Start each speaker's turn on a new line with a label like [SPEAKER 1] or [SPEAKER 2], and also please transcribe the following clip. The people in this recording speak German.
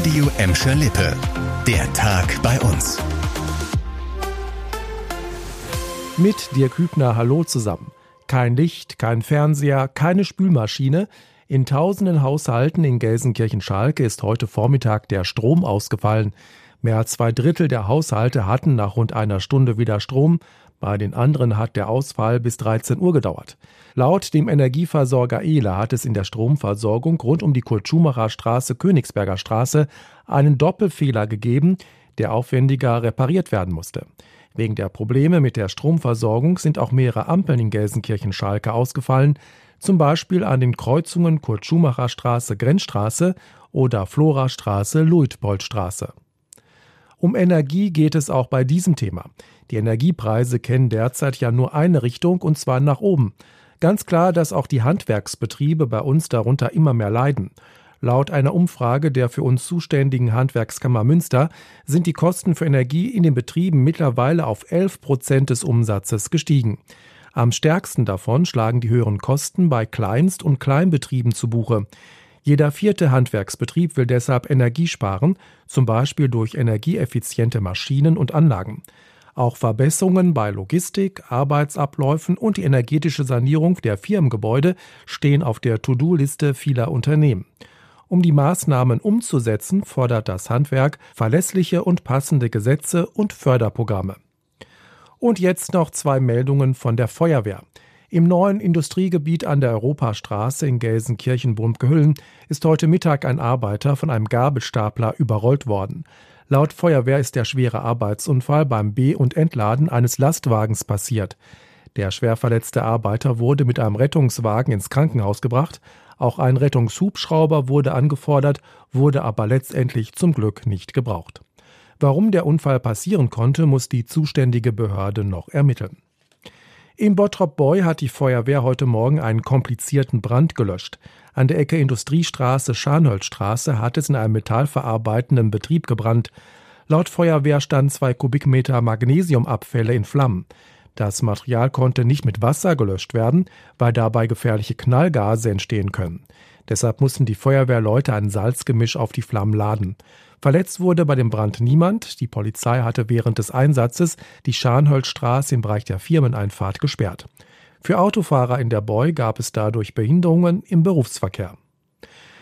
[SPEAKER 1] Radio Emscher Lippe. Der Tag bei uns.
[SPEAKER 2] Mit dir Kübner, hallo zusammen. Kein Licht, kein Fernseher, keine Spülmaschine. In tausenden Haushalten in Gelsenkirchen-Schalke ist heute Vormittag der Strom ausgefallen. Mehr als zwei Drittel der Haushalte hatten nach rund einer Stunde wieder Strom. Bei den anderen hat der Ausfall bis 13 Uhr gedauert. Laut dem Energieversorger ELA hat es in der Stromversorgung rund um die Kurt-Schumacher Straße, Königsberger Straße einen Doppelfehler gegeben, der aufwendiger repariert werden musste. Wegen der Probleme mit der Stromversorgung sind auch mehrere Ampeln in Gelsenkirchen-Schalke ausgefallen, zum Beispiel an den Kreuzungen Kurt-Schumacher Straße, Grenzstraße oder Florastraße, Luitpoldstraße. Um Energie geht es auch bei diesem Thema. Die Energiepreise kennen derzeit ja nur eine Richtung und zwar nach oben. Ganz klar, dass auch die Handwerksbetriebe bei uns darunter immer mehr leiden. Laut einer Umfrage der für uns zuständigen Handwerkskammer Münster sind die Kosten für Energie in den Betrieben mittlerweile auf 11 Prozent des Umsatzes gestiegen. Am stärksten davon schlagen die höheren Kosten bei Kleinst- und Kleinbetrieben zu Buche. Jeder vierte Handwerksbetrieb will deshalb Energie sparen, zum Beispiel durch energieeffiziente Maschinen und Anlagen. Auch Verbesserungen bei Logistik, Arbeitsabläufen und die energetische Sanierung der Firmengebäude stehen auf der To-Do-Liste vieler Unternehmen. Um die Maßnahmen umzusetzen, fordert das Handwerk verlässliche und passende Gesetze und Förderprogramme. Und jetzt noch zwei Meldungen von der Feuerwehr. Im neuen Industriegebiet an der Europastraße in Gelsenkirchen-Burmgehüllen ist heute Mittag ein Arbeiter von einem Gabelstapler überrollt worden. Laut Feuerwehr ist der schwere Arbeitsunfall beim Be- und Entladen eines Lastwagens passiert. Der schwer verletzte Arbeiter wurde mit einem Rettungswagen ins Krankenhaus gebracht. Auch ein Rettungshubschrauber wurde angefordert, wurde aber letztendlich zum Glück nicht gebraucht. Warum der Unfall passieren konnte, muss die zuständige Behörde noch ermitteln. Im Bottrop Boy hat die Feuerwehr heute Morgen einen komplizierten Brand gelöscht. An der Ecke Industriestraße Scharnholzstraße hat es in einem metallverarbeitenden Betrieb gebrannt. Laut Feuerwehr standen zwei Kubikmeter Magnesiumabfälle in Flammen. Das Material konnte nicht mit Wasser gelöscht werden, weil dabei gefährliche Knallgase entstehen können. Deshalb mussten die Feuerwehrleute ein Salzgemisch auf die Flammen laden. Verletzt wurde bei dem Brand niemand. Die Polizei hatte während des Einsatzes die Scharnholzstraße im Bereich der Firmeneinfahrt gesperrt. Für Autofahrer in der Boy gab es dadurch Behinderungen im Berufsverkehr.